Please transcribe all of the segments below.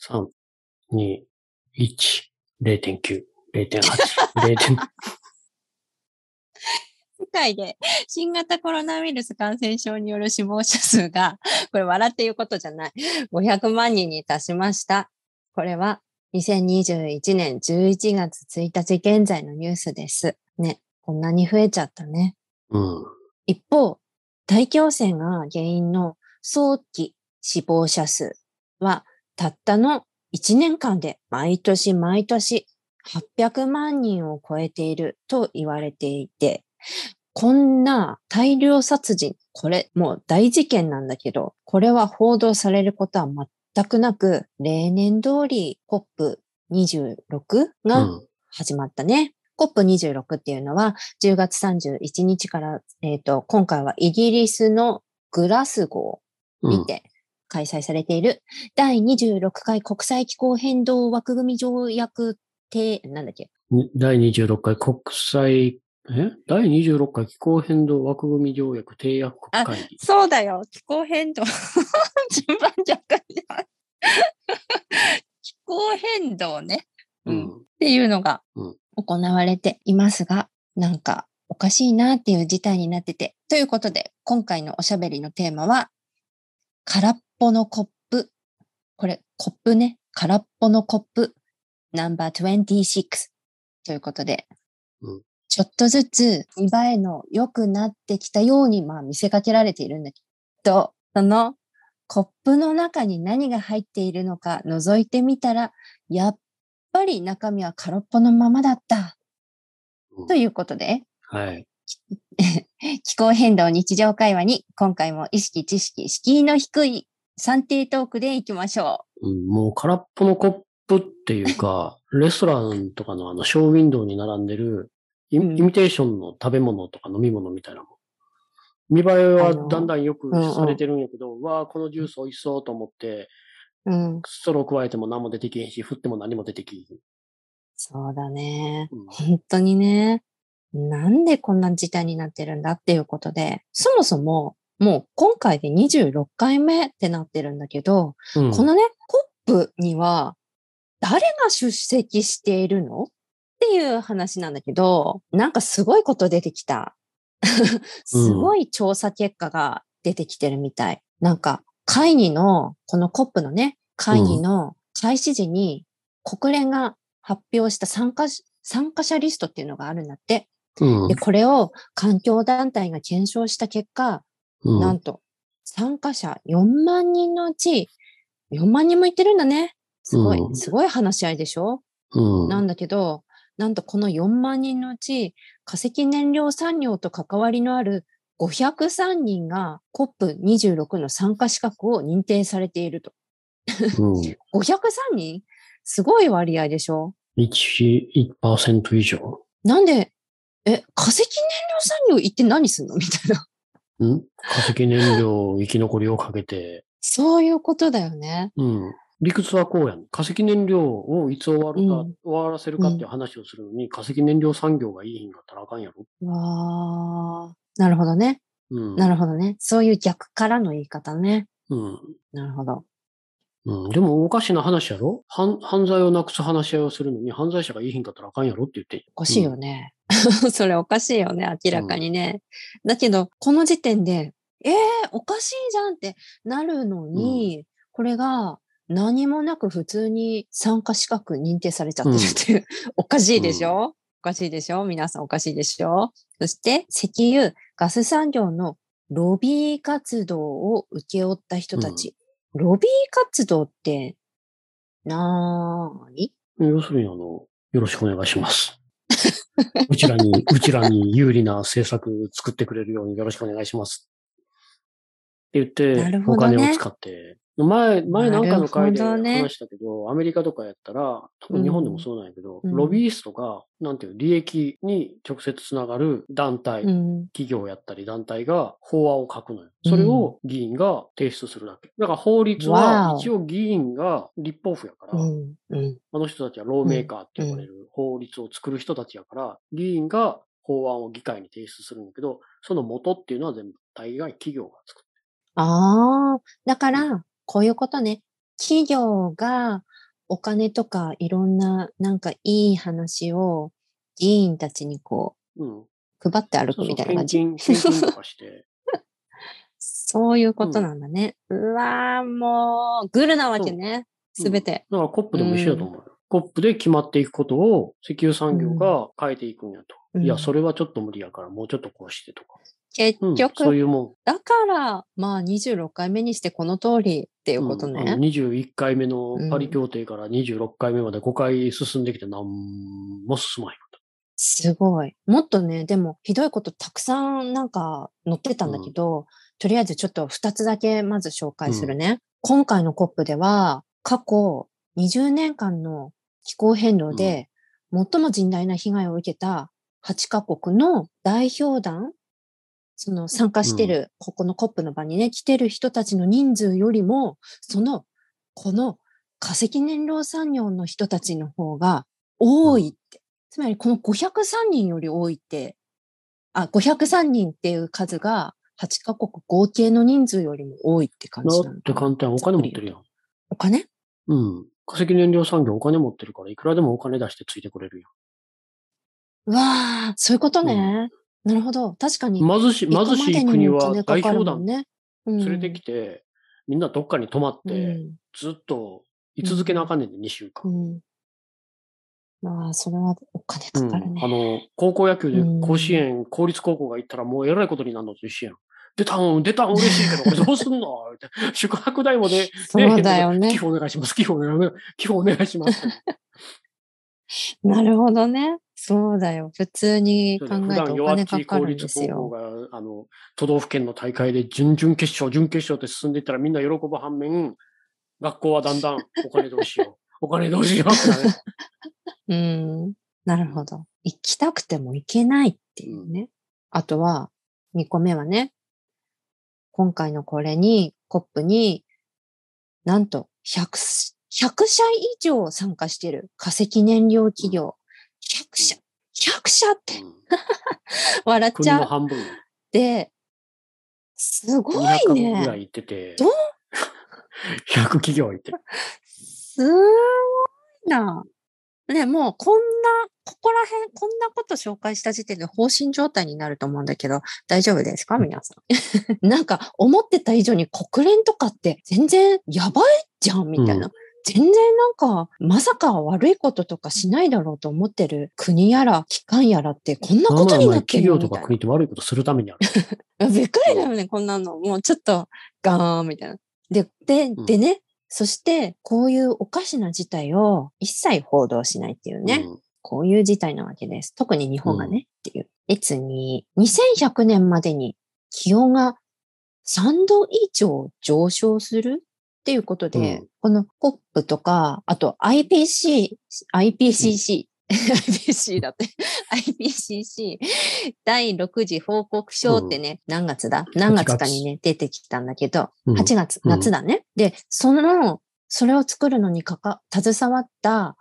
3、2、1、0.9、0.8、0.8。世界で新型コロナウイルス感染症による死亡者数が、これ笑っていうことじゃない、500万人に達しました。これは2021年11月1日現在のニュースです。ね、こんなに増えちゃったね。うん。一方、大気汚染が原因の早期死亡者数はたったの1年間で毎年毎年800万人を超えていると言われていて、こんな大量殺人、これもう大事件なんだけど、これは報道されることは全くなく、例年通り COP26 うがん。始まったね。COP26 っていうのは10月31日から、えっ、と、今回はイギリスのグラスゴうんーにて開催されている第26回国際気候変動枠組条約定、なんだっけ？に第26回国際、え？第26回気候変動枠組み条約締約国会議。そうだよ。気候変動。順番逆じゃん。気候変動ね。ううんん。っていうのがうん行われていますが、なんかおかしいなっていう事態になってて。ということで、今回のおしゃべりのテーマは、空っぽのコップ。これ、コップね。空っぽのコップ。ナンバー26。ということで、うんちょっとずつ見栄えの良くなってきたように、まあ見せかけられているんだけど、そのコップの中に何が入っているのか覗いてみたら、やっぱり中身は空っぽのままだった。うんということで、はい。気候変動日常会話に今回も意識、知識、敷居の低い算定トークでいきましょうん、もう空っぽのコップっていうか、レストランとかのあのショーウィンドウに並んでるイミテーションの食べ物とか飲み物みたいなもん。見栄えはだんだんよくうんうんされてるんやけど、わあ、このジュース美味しそうと思って、う。うん。ストロー加えても何も出てきへんし、振っても何も出てきへん。そうだね。うん本当にね。なんでこんな事態になってるんだっていうことで、そもそも、もう今回で26回目ってなってるんだけど、うんこのね、コップには誰が出席しているの？っていう話なんだけど、なんかすごいこと出てきた。すごい調査結果が出てきてるみたい。なんか会議の、このコップのね、会議の開始時に国連が発表した参加し、参加者リストっていうのがあるんだって。うんで、これを環境団体が検証した結果、うんなんと、参加者4万人のうち、4万人もいってるんだね。すごい、うんすごい話し合いでしょ、うんなんだけど、なんとこの4万人のうち、化石燃料産業と関わりのある503人が COP26 の参加資格を認定されていると。うん 503人？すごい割合でしょ？1、1%以上。なんで、え、化石燃料産業行って何すんの？みたいな。ん？化石燃料生き残りをかけて、そういうことだよね。うん。理屈はこうやん。化石燃料をいつ終わるか、うん終わらせるかっていう話をするのに、化石燃料産業がいい品がったらあかんやろ。わー。なるほどね。うん。なるほどね。そういう逆からの言い方ね。うん。なるほど。うん。でもおかしな話やろ？犯犯罪をなくす話し合いをするのに、犯罪者がいい品かったらあかんやろって言ってんおかしいよね。それおかしいよね。明らかにね。だけど、この時点で、えー、おかしいじゃんってなるのに、これが何もなく普通に参加資格認定されちゃってるっていう、おかしいでしょ、おかしいでしょ？皆さんおかしいでしょ？そして、石油、ガス産業のロビー活動を請け負った人たち。ロビー活動って、なーに？要するにあの、よろしくお願いします。うちらに、うちらに有利な政策作ってくれるようによろしくお願いします。って言って、お金を使って、前、前なんかの回で話したけど、アメリカとかやったら、多分日本でもそうなんやけど、うんロビーストが、なんていう、利益に直接つながる団体、うん。企業やったり団体が法案を書くのよ。それを議員が提出するだけ。だから法律わはお一応議員が立法府やから。あの人たちはローメーカーって呼ばれる法律を作る人たちやから、議員が法案を議会に提出するんだけど、その元っていうのは全部大概企業が作る。ああ、だから、こういうことね。企業がお金とかいろんななんかいい話を議員たちにこうん。う配って歩くみたいな感じ。そういうことなんだね。うわーもう、グルなわけね。うんすべて。だからコップでも一緒だと思うよ。コップで決まっていくことを石油産業が変えていくんやと。うんいや、それはちょっと無理やから、もうちょっとこうしてとか。結うん、局、そういうもだから、まあ26回目にしてこの通りっていん。うことね。うんあの21回目のパリ協定から26回目まで5回進んできて何も進まへんすごい。もっとね、でもひどいことたくさんなんか載ってたんだけど、とりあえずちょっと2つだけまず紹介するね。今回の COP では過去20年間の気候変動で最も甚大な被害を受けた8カ国の代表団、その参加してる、ここの COP の場にね、来てる人たちの人数よりも、その、この化石燃料産業の人たちの方が多いって。つまりこの503人より多いって、あ、503人っていう数が8カ国合計の人数よりも多いって感た。じなのだって簡単、お金持ってるやん。お金？うん。化石燃料産業お金持ってるから、いくらでもお金出してついてくれるうわあ、そういうことね。なるほど。確かに。貧しい、貧しい国は代表団連れてきて、みんなどっかに泊まって、うんずっと居続けなあかんねんで、2週間。うん。まあ、それはお金うんかかるね。あの、高校野球でうん甲子園、公立高校が行ったらもうえらいことになるのと一緒やん。出たん、出たん嬉しいけど、こ れどうすんの？宿泊代もね、そうだよね寄付お願いします。寄付お願いします。寄付お願いします。なるほどね。そうだよ。普通に考普えてお金かかるんですよ。が、あの、都道府県の大会で準々決勝、準決勝って進んでいったらみんな喜ぶ反面、学校はだんだんお金どうしよう。お金どうしようってなる。うん。なるほど。行きたくても行けないっていうね。あとは、2個目はね、今回のこれに、コップに、なんと100、100社以上参加してる化石燃料企業。100社。100社ってうん 笑っちゃっ半分。て、すごい200ぐらね。い行ってて。どう ?100 企業行って。すごいな。ね、もうこんな、ここら辺、こんなこと紹介した時点で放心状態になると思うんだけど、大丈夫ですか？皆さん。なんか、思ってた以上に国連とかって全然やばいじゃんみたいな。うん全然なんか、まさか悪いこととかしないだろうと思ってる国やら機関やらってこんなことになって企業とか国って悪いことするためにある？びっくりだよね、こんなの。もうちょっと、ガーンみたいな。で、で、んでね、そして、こういうおかしな事態を一切報道しないっていうね。うんこういう事態なわけです。特に日本がね、っていう。で、次、2100年までに気温が3度以上上昇するっていうことで、うん。この COP とか、あと IPC、IPCC、IPC だって、IPCC 第6次報告書ってね、何月だ？何月かにね、出てきたんだけど、うん。8月、うん。夏だね。で、その、それを作るのにかか、携わった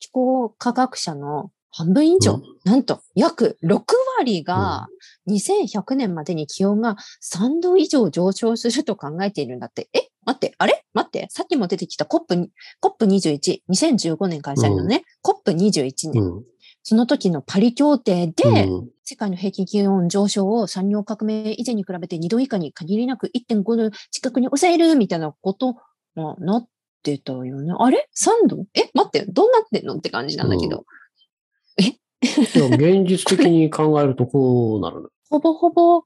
気候科学者の半分以上、うん。なんと約6割が2100年までに気温が3度以上上昇すると考えているんだって。え？待って、あれ？待って、さっきも出てきた COP、COP21、2015年開催のね、COP21 年、うん。その時のパリ協定で、うん。世界の平均気温上昇を産業革命以前に比べて2度以下に限りなく1.5度近くに抑えるみたいなことがなってたよね。あれ ?3 度？え？待って、どうなってんのって感じなんだけど。でも現実的に考えるとこうなるの。ほぼほぼ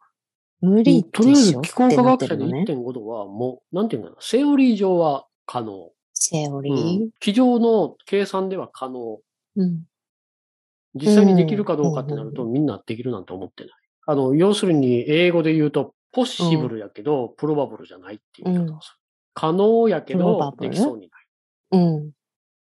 無理とりあえず気候科学者でてるのね。1.5度はもう、なんていうの？かな、セオリー上は可能。セオリうーん。机上の計算では可能。うん。実際にできるかどうかってなると、うみんなできるなんて思ってない。あの、要するに英語で言うと、ポッシブルやけど、プロバブルじゃないっていう言い方をする。可能やけど、できそうにうん。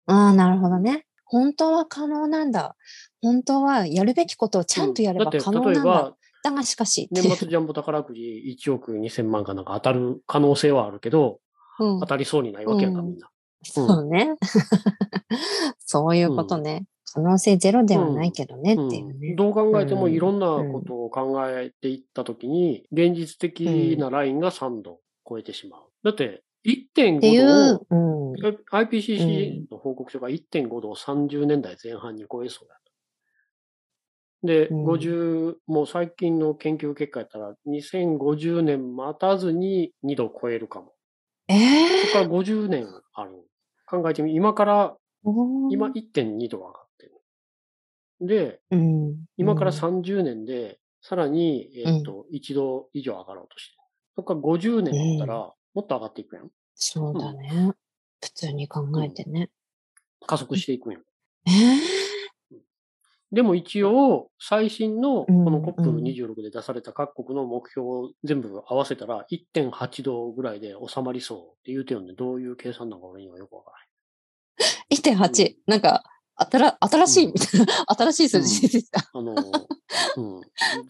ああ、なるほどね。本当は可能なんだ。本当はやるべきことをちゃんとやればない。可うんだって、例え能なんだ。ば、だがしかし。年末ジャンボ宝くじ1億2000万かなんか当たる可能性はあるけど、うん当たりそうにないわけやんか、うんみんな。そうね。そういうことね。可能性ゼロではないけどねっていううんね。どう考えてもうんいろんなことを考えていったときに、現実的なラインが3度超えてしまう。だって、ってい1.5う度、うん。IPCC の報告書が1.5度を30年代前半に超えそうだと。で、うん50、もう最近の研究結果やったら、2050年待たずに2度超えるかも。ええそこから50年ある。考えてみ、今から、ー。今1.2度上がってる。で、うん。今からうん30年で、さらに、えっ、と、1度以上上がろうとしてる。そこから50年経ったら、もっと上がっていくやん。そうだね。普通に考えてね。加速していくんやん。ええでも一応、最新の、こうんの COP26 で出された各国の目標を全部合わせたら、1.8度ぐらいで収まりそうって言うてよね。どういう計算なのか俺にはよくわから1.8。なんか、あたら、新しいみたいな、新しい数字出てきた。ない。あの、うん。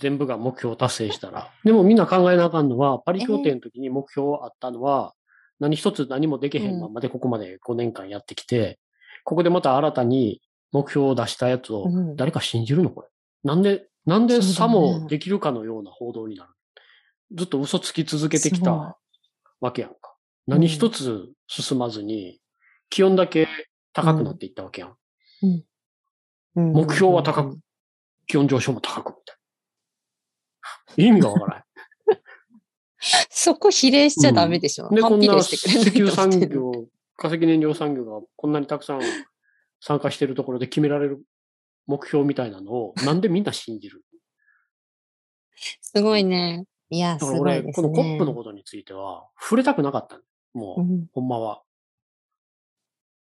全部が目標を達成したら。でもみんな考えなあかんのは、パリ協定の時に目標あったのは、何一つ何もできへんままでここまで5年間やってきて、ここでまた新たに目標を出したやつをうん誰か信じるの？これ。なんで、なんでさもできるかのような報道になる？ずっと嘘つき続けてきたわけやんか。何一つ進まずに、気温だけ高くなっていったわけやん。うん目標は高く、気温上昇も高くみたいな。意味がわからない。そこ比例しちゃダメでしょ。で、こんな石油産業、化石燃料産業がこんなにたくさん参加しているところで決められる目標みたいなのを、なんでみんな信じる？すごいね。いや、すごいですこのコッね。プのことについては、触れたくなかったのもう、うんほんまは。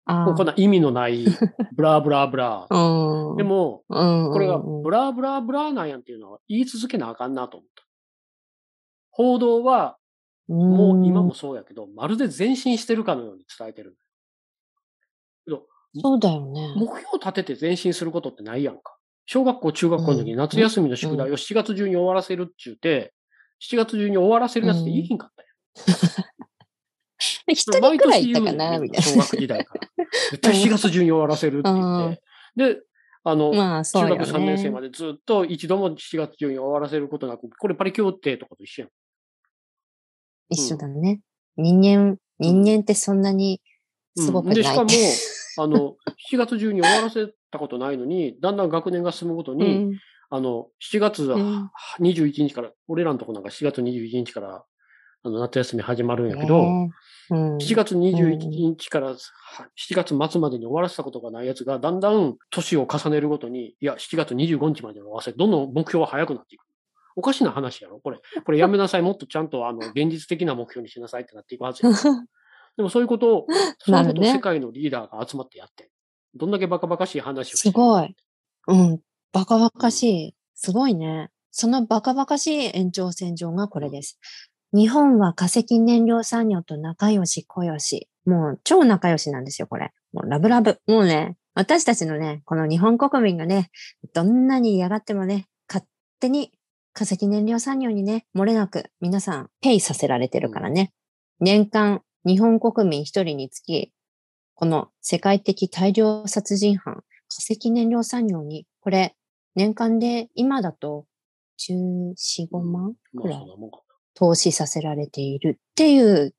あもうこんな意味のない、ブラブラブラ。あ。うん。でも、うん、これがうんブラブラブラなんやんっていうのは言い続けなあかんなと思った。報道は、もう今もそうやけど、まるで前進してるかのように伝えてる。そうだよね。目標を立てて前進することってないやんか。小学校、中学校の時にうん夏休みの宿題を7 月中に終わらせるって言って、7月中に終わらせるやつって言いひんかったやん。一人くらいいたかな、毎みたい年言う小学時代から。絶対7月中に終わらせるって言って。で、あの、な。まあ、ね。中学3年生までずっと一度も7月中に終わらせることなく、これパリ協定とかと一緒やん。一緒だね。人間、人間ってそんなにすごくない。うんで、しかも、あの、7月中に終わらせたことないのに、だんだん学年が進むごとに、うんあの、7月ん21日から、俺らのとこなんか7月21日から、あの、夏休み始まるんやけど、ねうん7月21日からは7月末までに終わらせたことがないやつが、だんだん年を重ねるごとに、いや、7月25日までに終わらせ、どんどん目標は早くなっていく。おかしな話やろこれ。これやめなさい。もっとちゃんと、あの、現実的な目標にしなさいってなっていくはずや。でもそういうことを、そういうことを世界のリーダーが集まってやって。どんだけバカバカしい話をしてすごい。うん。バカバカしい。すごいね。そのバカバカしい延長線上がこれです。日本は化石燃料産業と仲良し小良し。もう超仲良しなんですよ、これ。もうラブラブ。もうね、私たちのね、この日本国民がね、どんなに嫌がってもね、勝手に化石燃料産業にね、漏れなく皆さんペイさせられてるからね。年間日本国民一人につき、この世界的大量殺人犯、化石燃料産業に、これ、年間で今だと14、5万まくらい。投資させられているっていう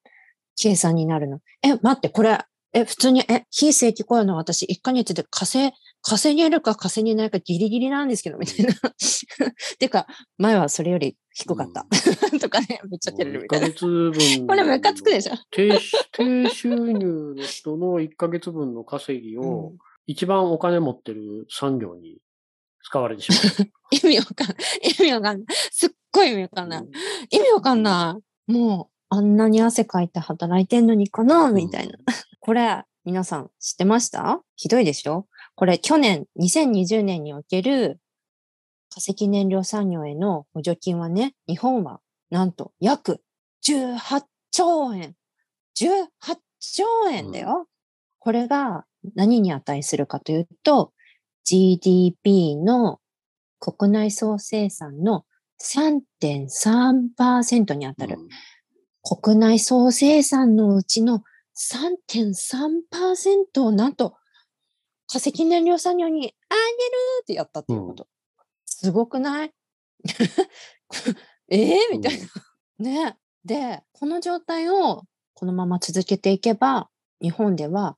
計算になるの。え、待って、これ、え、普通に、え、非正規雇用の私、1ヶ月で稼、稼げるか稼げないかギリギリなんですけど、みたいな。てか、前はそれより低かった。とかね、めっちゃ照れる1みたいな。ヶ月分。これムカつくでしょ。低し低収入の人の1ヶ月分の稼ぎを、うん一番お金持ってる産業に使われてしま 意味わかんない。意味わかんない。すっごい意味わかんない。う。意味わかんない。もう、あんなに汗かいて働いてんのにかなみたいな。これ、皆さん知ってました？ひどいでしょ？これ、去年、2020年における化石燃料産業への補助金はね、日本はなんと約18兆円。18兆円だよ。これが何に値するかというと、GDP の国内総生産の3.3%に当たる。うん国内総生産のうちの3.3%をなんと化石燃料産業にあげるってやったっていうこと。すごくない？え？えみたいな。ね。で、この状態をこのまま続けていけば、日本では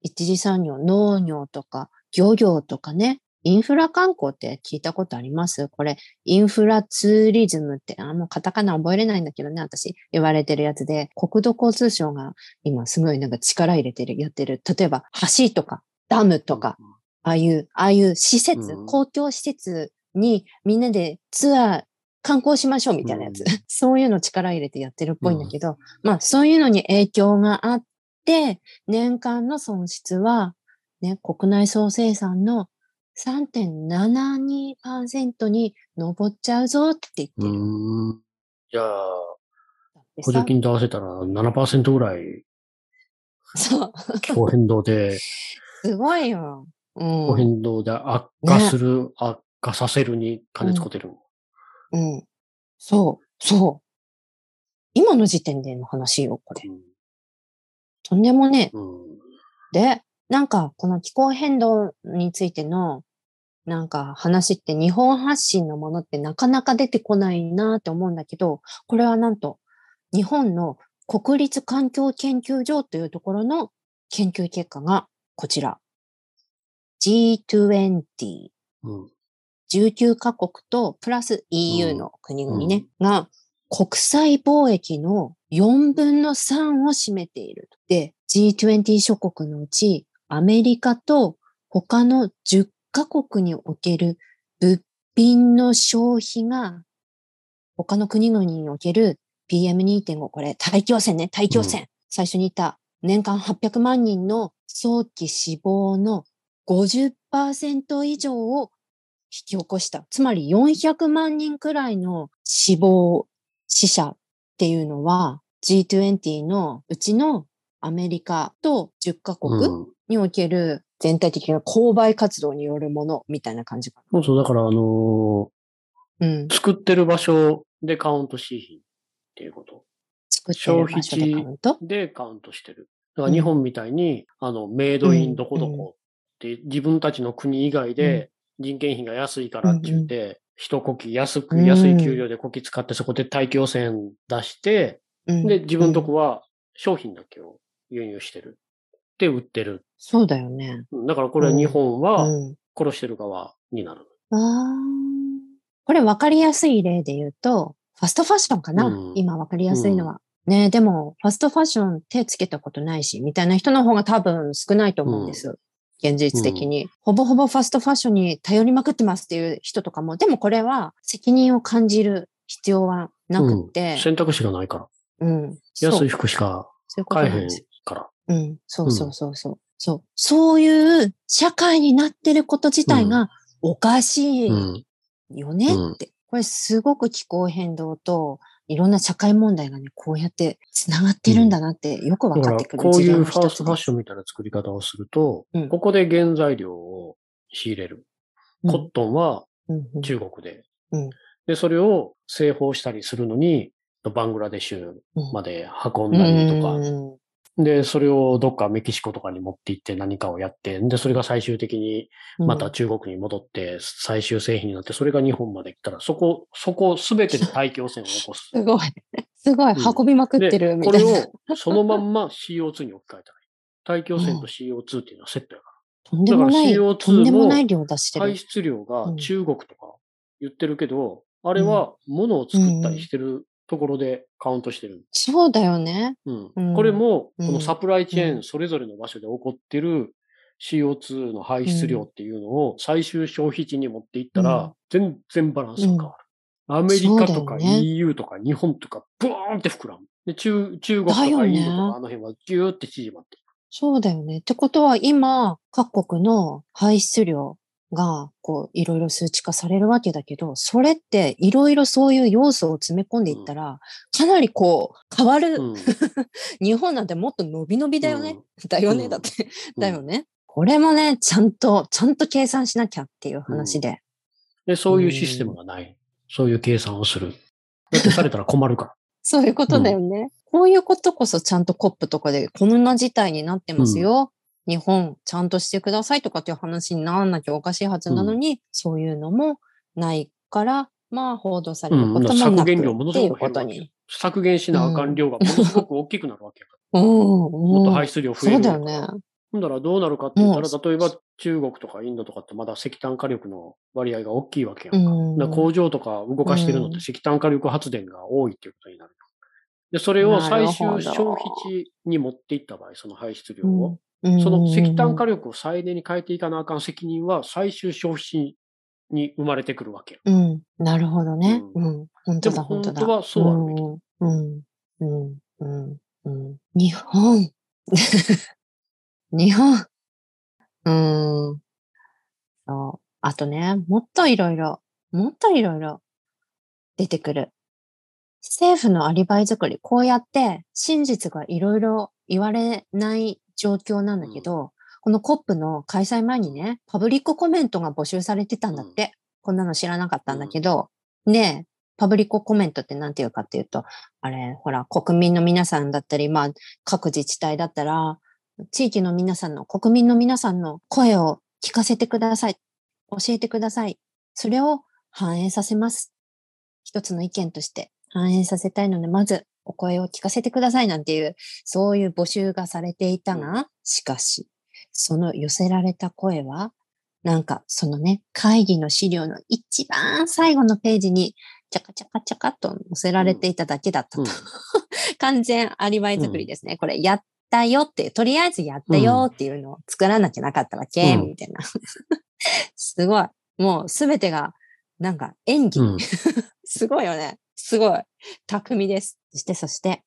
一次産業、農業とか漁業とかね、インフラ観光って聞いたことあります？これ、インフラツーリズムって、あ、もうカタカナ覚えれないんだけどね、私言われてるやつで、国土交通省が今すごいなんか力入れてる、やってる。例えば、橋とか、ダムとか、ああいう、ああいう施設、うん。公共施設にみんなでツアー、観光しましょうみたいなやつ。うん そういうの力入れてやってるっぽいんだけど、まあそういうのに影響があって、年間の損失は、ね、国内総生産の3.72%に上っちゃうぞって言ってうる。ーん。じゃあ、補助金と合わせたら7%ぐらいそう。気候変動で、すごいよ。う気候ん。変動で悪化する、悪化させるに金使ってる。うん。そう。そう。今の時点での話よ、これ。とんでもね。うんで、なんか、この気候変動についての、なんか話って日本発信のものってなかなか出てこないなって思うんだけど、これはなんと、日本の国立環境研究所というところの研究結果がこちら。G20、うん。19カ国とプラス EU の国々ね、が国際貿易の4分の3を占めている。で、G20 諸国のうちアメリカと他の10カ国における物品の消費が他の国々における PM2.5、これ大気汚染ね、大気汚染。最初に言った年間800万人の早期死亡の50%以上を引き起こした。つまり400万人くらいの死亡、死者っていうのは G20 のうちのアメリカと10カ国うんにおける全体的な購買活動によるものみたいな感じかそうそう、だからあのな。うんー。作ってる場所でカウントしひんっていうこと。作ってる場所でカウント？でカウントしてる。だから日本みたいに、あの、メイドインどこどこって自分たちの国以外で人件費が安いからって言って、一呼吸安く、うん安い給料で呼気使ってそこで大気汚染出して、うんで、自分のとこは商品だけを輸入してる。で、売ってる。そうだよね。うんだからこれは日本はうん。殺してる側になる。あーこれ分かりやすい例で言うと、ファストファッションかな、うん今分かりやすいのは。ねでも、ファストファッション手つけたことないし、みたいな人の方が多分少ないと思うんです。現実的に、ほぼほぼファストファッションに頼りまくってますっていう人とかも、でもこれは責任を感じる必要はなくって、選択肢がないから。うん。安い服しか買えへん。から。うん。そうそうそうそう。そう。そういう社会になってること自体がおかしいうん。よねうんって。これすごく気候変動といろんな社会問題がね、こうやって繋がってるんだなってよくわだかってくるこういうファーストファッションン。みたいな作り方をすると、うん。ここで原材料を仕入れる。コットンは中国で。うん。で、それを製法したりするのに、バングラデシュうん。まで運んだりとか、うんで、それをどっかメキシコとかに持って行って何かをやって、で、それが最終的にまた中国に戻って最終製品になって、それが日本まで来たら、そこ、そこすべてで大気汚染を起こす。すごい。すごい。うん運びまくってるで、みたいな。これをそのまんま CO2 に置き換えたらいい。大気汚染と CO2 っていうのはセットやかとんでもない、だから CO2 とんでもない量出してら。る排。出量がうん中国とか言ってるけど、あれは物を作ったりしてるところでカウントしてる。そうだよね。うんうんこれも、うんこのサプライチェーうんンそれぞれの場所で起こってる CO2 の排出量っていうのを最終消費地に持っていったうんら、全然バランスが変わる。アメリカとか EU とか日本とかブーンって膨らむ。で、中、中国とかだよねインドとかあの辺はギューって縮まって。そうだよね。ってことは今、各国の排出量が、こう、いろいろ数値化されるわけだけど、それっていろいろそういう要素を詰め込んでいったら、かなりこう、変わる。うん 日本なんてもっと伸び伸びだよね。だよね。うんだって、うんだよね。これもね、ちゃんと、ちゃんと計算しなきゃっていう話で。で、そういうシステムがない。そういう計算をする。だってされたら困るから。そういうことだよね。こういうことこそちゃんとコップとかでこんな事態になってますよ。日本ちゃんとしてくださいとかっていう話にならなきゃおかしいはずなのに、そういうのもないから、まあ報道されることもなく、うん削減量ものすごく減るわ。削減しなあかん量がものすごく大きくなるわけやか うん。もっと排出量増えそうるだよね。ほんだらどうなるかって言ったら、うん。例えば中国とかインドとかってまだ石炭火力の割合が大きいわけやんか。うん。だから工場とか動かしてるのってうん。石炭火力発電が多いっていうことになる。で、それを最終消費地に持っていった場合、その排出量を、うんその石炭火力を再燃に変えていかなあかん責任は最終消費地に生まれてくるわけや。うん。なるほどね。ううん。本当だ、本当だ。本当はそうあるべきうん。うん。うん。うん。日本。日本。うん。そう。あとね、もっといろいろ、もっといろいろ出てくる。政府のアリバイ作り、こうやって真実がいろいろ言われない状況なんだけど、この COP の開催前にね、パブリックコメントが募集されてたんだって。こんなの知らなかったんだけど、ねえ、パブリックコメントって何て言うかっていうと、あれ、ほら、国民の皆さんだったり、まあ、各自治体だったら、地域の皆さんの、国民の皆さんの声を聞かせてください。教えてください。それを反映させます。一つの意見として反映させたいので、まずお声を聞かせてくださいなんていう、そういう募集がされていたが、しかし、その寄せられた声は、なんか、そのね、会議の資料の一番最後のページに、チャカチャカチャカと載せられていただけだったと。うん 完全アリバイ作りですね。これ、やったよっていう、とりあえずやったよっていうのを作らなきゃなかったわけ、うんみたいな。すごい。もうすべてが、なんか演技。うん すごいよね。すごい。巧みです。そして、そして、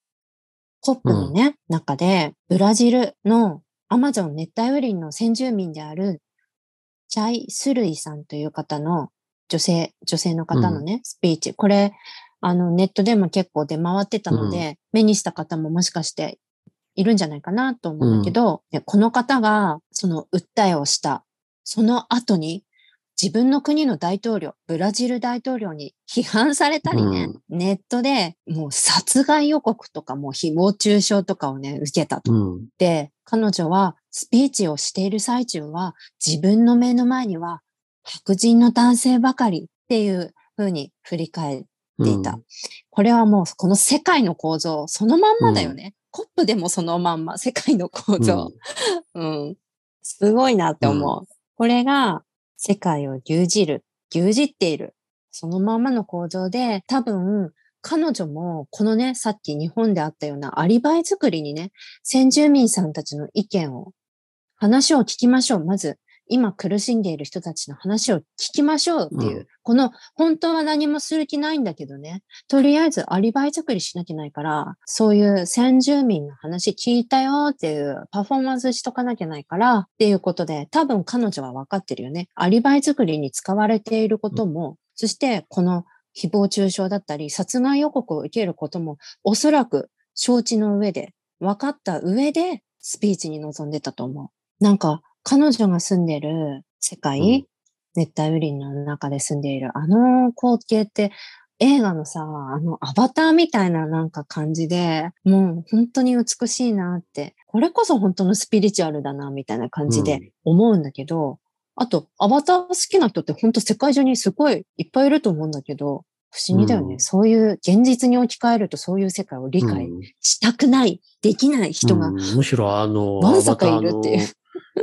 コップのね、中で、ブラジルのアマゾン熱帯雨林の先住民である、チャイ・スルイさんという方の女性、女性の方のね、スピーチ。これ、あの、ネットでも結構出回ってたので、目にした方ももしかしているんじゃないかなと思うんだけど、でこの方が、その訴えをした、その後に、自分の国の大統領、ブラジル大統領に批判されたりね、ネットでもう殺害予告とかもう誹謗中傷とかをね、受けたと。うん。で、彼女はスピーチをしている最中は自分の目の前には白人の男性ばかりっていう風に振り返っていた。これはもうこの世界の構造そのまんまだよね。コップでもそのまんま、世界の構造。うん。すごいなって思う。これが世界を牛耳る、牛耳っている。そのままの構造で、多分、彼女も、このね、さっき日本であったようなアリバイ作りにね、先住民さんたちの意見を、話を聞きましょう。まず、今苦しんでいる人たちの話を聞きましょうっていう、うんこの、本当は何もする気ないんだけどね、とりあえずアリバイ作りしなきゃないから、そういう先住民の話聞いたよっていうパフォーマンスしとかなきゃないからっていうことで、多分彼女は分かってるよね。アリバイ作りに使われていることも、そしてこの誹謗中傷だったり、殺害予告を受けることも、おそらく承知の上で、分かった上で、スピーチに臨んでたと思う。なんか、彼女が住んでる世界、うん。熱帯雨林の中で住んでいるあの光景って、映画のさ、あのアバターみたいななんか感じで、もう本当に美しいなって、これこそ本当のスピリチュアルだなみたいな感じで思うんだけど、あと、アバター好きな人って本当世界中にすごいいっぱいいると思うんだけど、不思議だよね。うん。そういう現実に置き換えるとそういう世界を理解うん。したくない、できない人がうん、むしろあの、わんさかいるっていう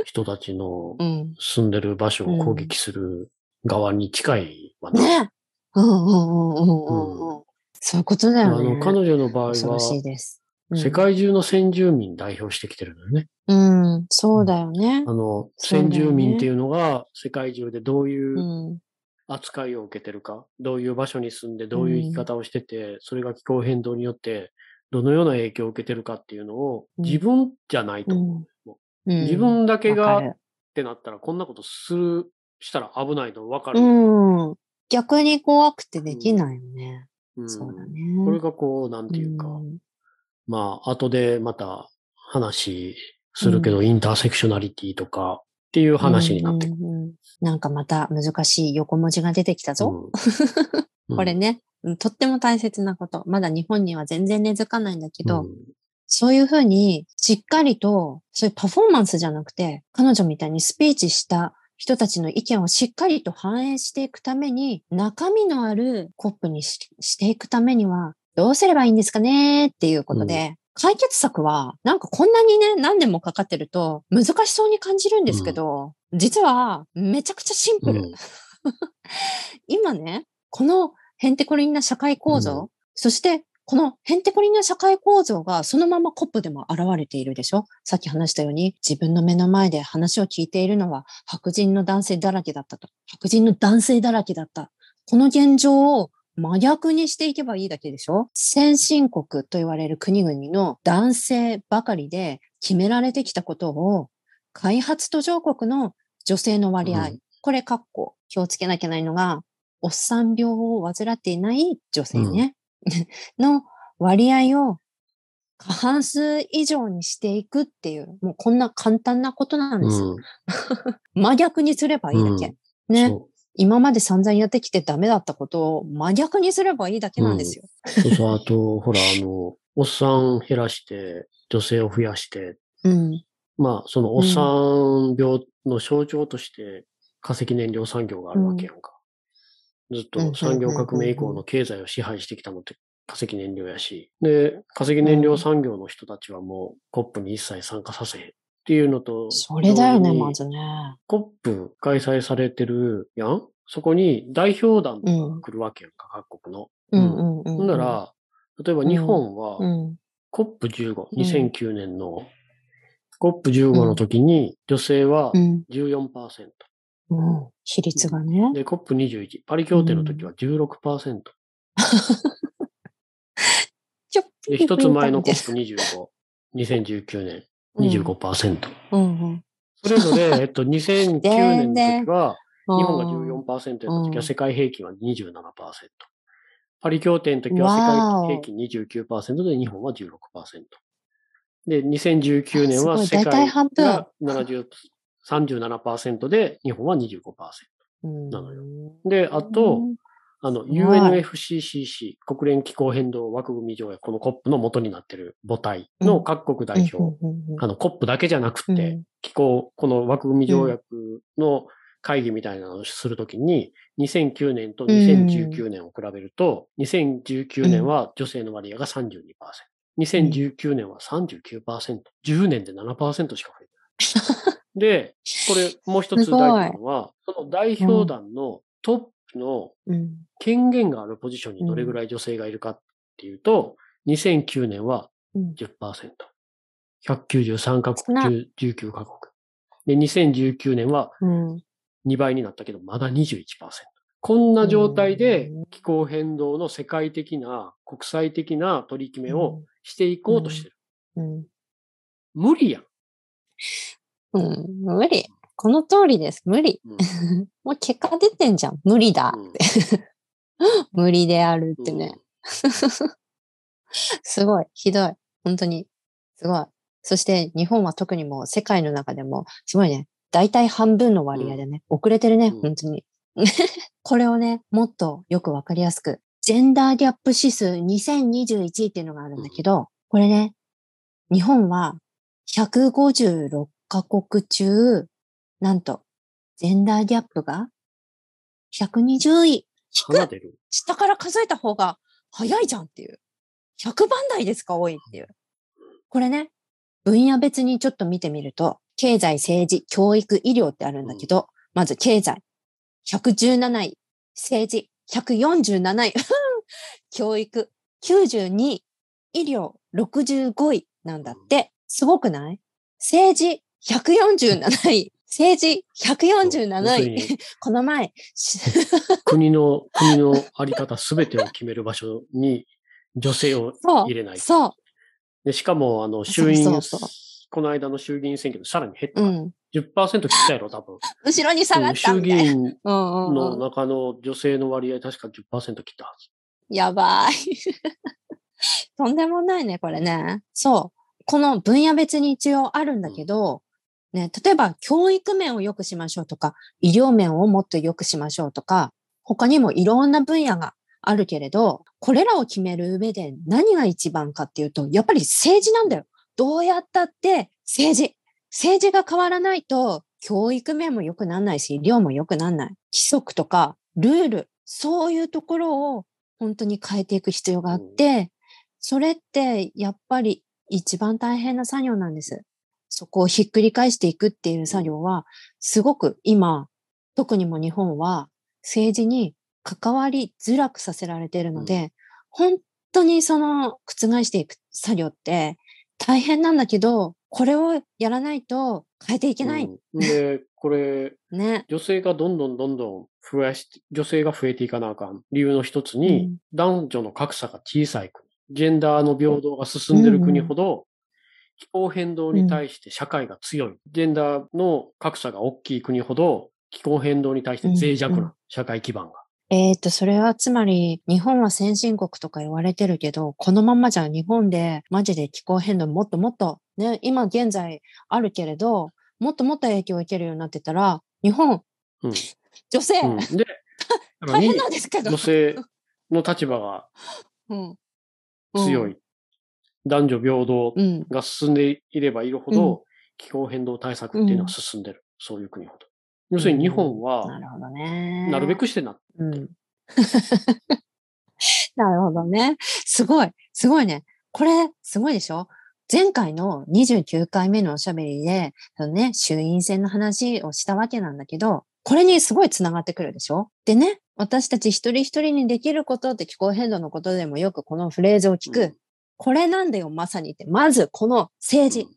人たちのうん。住んでる場所を攻撃する側に近いわな。ねうんうんうんうんうんうん。そういうことだあよね。の、彼女の場合恐ろしいは、です。うん世界中の先住民代表してきてるのよね。うん、そうだよねあ。の、先住民っていうのが世界中でどういううん。扱いを受けてるか、どういう場所に住んでどういう生き方をしてて、それが気候変動によってどのような影響を受けてるかっていうのをうん自分じゃないと思う。うん自分だけがってなったらこんなことする、したら危ないの分かる。うん。逆に怖くてできないよね。うんそうだね。これがこう、なんていうか、んまあ、後でまた話するけど、インターセクショナリティとかっていう話になってくる。うんうんうんなんかまた難しい横文字が出てきたぞ。うん これね、うんとっても大切なこと。まだ日本には全然根付かないんだけど、うんそういうふうに、しっかりと、そういうパフォーマンスじゃなくて、彼女みたいにスピーチした人たちの意見をしっかりと反映していくために、中身のあるコップにししていくためには、どうすればいいんですかねっていうことで、解決策は、なんかこんなにね、何年もかかってると難しそうに感じるんですけど、実はめちゃくちゃシンプル。うん。今ね、このヘンテコリンな社会構造、うん。そしてこのヘンテコリンな社会構造がそのままコップでも現れているでしょ？さっき話したように自分の目の前で話を聞いているのは白人の男性だらけだったと。白人の男性だらけだった。この現状を真逆にしていけばいいだけでしょ？先進国と言われる国々の男性ばかりで決められてきたことを開発途上国の女性の割合、うん。これ、かっこ、気をつけなきゃいけないのが、おっさん病を患っていない女性ね、の割合を過半数以上にしていくっていう、もうこんな簡単なことなんですよ。うん 真逆にすればいいだけ。ね。そ今まで散々やってきてダメだったことを真逆にすればいいだけなんですよ。うそうそう。あと、ほら、あの、おっさん減らして、女性を増やして、うん。まあ、そのおっさん病の象徴として、化石燃料産業があるわけやんか。ずっうんと産業革命以降の経済を支配してきたのって化石燃料やし。で、化石燃料産業の人たちはもうコップに一切参加させへんっていうのと、それだよね、まずね。コップ開催されてるやん？そこに代表団とかが来るわけやんか、各国の。うんうんうん。ほんな、ら、例えば日本は、うん。コップ15、ん2009年のコップ15の時に女性はうん。14%。うん。比率がね。で、コップ21、パリ協定の時は16%。ちょっで、一つ前のコップ25、2019年25%。うんうん。それぞれ、えっと、2009年の時は、日本がうん14%やった時うんは世界平均は27%。パリ協定の時は世界平均29%で日本は16%。で、2019年は世界が70 37%で日本は25%。うんなのよで、あと、あの、い UNFCCC、国連気候変動枠組み条約、このコップの元になってる母体の各国代表、あの、コップだけじゃなくて、うん気候、この枠組み条約の会議みたいなのをするときに、2009年と2019年を比べると、2019年は女性の割合が32%。2019年は39%。10年で7%しか増えてない。で、これもう一つ大事なのは、その代表団のトップのうん権限があるポジションにどれぐらい女性がいるかっていうと、2009年はうん10%。193カ国中19カ国。で、2019年はうん2倍になったけど、まだ21%。こんな状態でうん気候変動の世界的な、国際的な取り決めをしていこうとしてる。うん無理やん。うん無理。この通りです。無理。うん もう結果出てんじゃん。無理だ。うん 無理であるってね。すごい。ひどい。本当に。すごい。そして日本は特にもう世界の中でも、すごいね。大体半分の割合でね、遅れてるね、うん本当に。これをね、もっとよくわかりやすく、ジェンダーギャップ指数2021っていうのがあるんだけど、これね、日本は156カ国中、なんと、ジェンダーギャップが120位。低い鼻出る。下から数えた方が早いじゃんっていう。100番台ですか多いっていう。これね、分野別にちょっと見てみると、経済、政治、教育、医療ってあるんだけど、まず経済、117位、政治、147位、教育、92位、医療、65位なんだって。すごくない？政治、147位、政治、147要する位。に この前、し 国の、国のあり方すべてを決める場所に女性をそう入れない。そう。でしかも、あの、そう衆院、そうそうこの間の衆議院選挙でさらに減った。うん。10%切ったやろ、多分。後ろに下がった衆議。院のうん。中の女性の割合確か10%切ったはず。やばい。とんでもないね、これね。そう。この分野別に一応あるんだけど、ね、例えば教育面を良くしましょうとか、医療面をもっと良くしましょうとか、他にもいろんな分野があるけれど、これらを決める上で何が一番かっていうと、やっぱり政治なんだよ。どうやったって政治。政治が変わらないと、教育面も良くならないし、医療も良くならない。規則とか、ルール、そういうところを本当に変えていく必要があって、それってやっぱり一番大変な作業なんです。そこをひっくり返していくっていう作業は、すごく今、特にも日本は政治に関わりづらくさせられているので、本当にその覆していく作業って大変なんだけど、これをやらないと変えていけない。うん。で、これ、ね。女性がどんどんどんどん増やして、女性が増えていかなあかん。理由の一つに、うん。男女の格差が小さい国、ジェンダーの平等が進んでる国ほど、気候変動に対して社会が強い。ジェンダーの格差が大きい国ほど、気候変動に対して脆弱うんうな社会基盤が。えっ、と、それはつまり、日本は先進国とか言われてるけど、このままじゃ日本でマジで気候変動もっともっと、ね、今現在あるけれど、もっともっと影響を受けるようになってたら、日本、うん女性、うん、で、大変なんですけど。女性の立場がうん、強い。男女平等うん。が進んでいればいるほど、気候変動対策っていうのは進んでる。そういう国ほど。要するに日本なは、るほどね。なるべくしてな、うん。なるほどね。すごい。すごいね。これ、すごいでしょ？前回の29回目のおしゃべりで、そのね、衆院選の話をしたわけなんだけど、これにすごい繋がってくるでしょ？でね、私たち一人一人にできることって気候変動のことでもよくこのフレーズを聞く。うんこれなんだよ、まさにって。まず、この政治、うん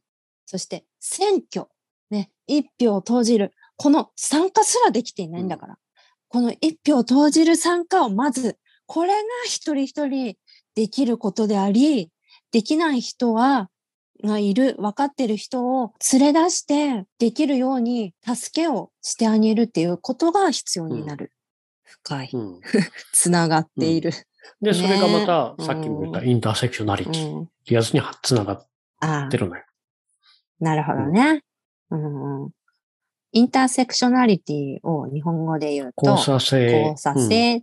そして選挙、ね、一票を投じる。この参加すらできていないんだから。この一票を投じる参加をまず、これが一人一人できることであり、できない人は、がいる、分かってる人を連れ出してできるように助けをしてあげるっていうことが必要になる。深い。うん。つながっている。で、それがまた、ねさっきも言ったインターセクショナリうティっん。てやつにつながって、るのよ。なるほどね。うんうん。インターセクショナリティを日本語で言うと、交差性。交差性、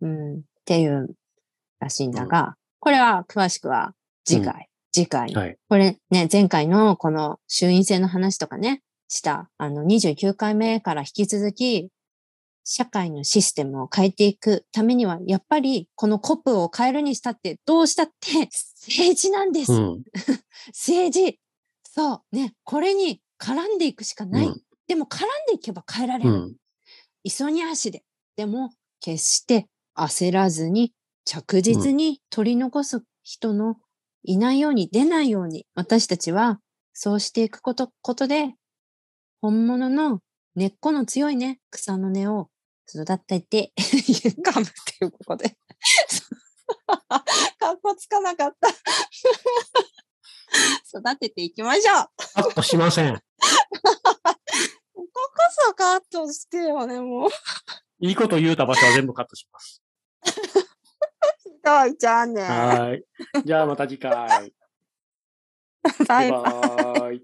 うん、っていうらしいんだが、これは詳しくは次回、次回、うんはい。これね、前回のこの衆院選の話とかね、した、あの29回目から引き続き、社会のシステムを変えていくためには、やっぱりこのコップを変えるにしたって、どうしたって政治なんです。うん。政治。そう。ね。これに絡んでいくしかない。うんでも絡んでいけば変えられる。うん。急ぎ足で。でも、決して焦らずに、着実に取り残す人のいないように、出ないように、私たちは、そうしていくこと、ことで、本物の根っこの強いね、草の根を育てて、かむっていうことで。かっこつかなかった。育てていきましょう。カットしません。こここそカットしてよね、もう。いいこと言うた場所は全部カットします。ひどいじゃあね。はい。じゃあまた次回。バイバイ。バイバイ。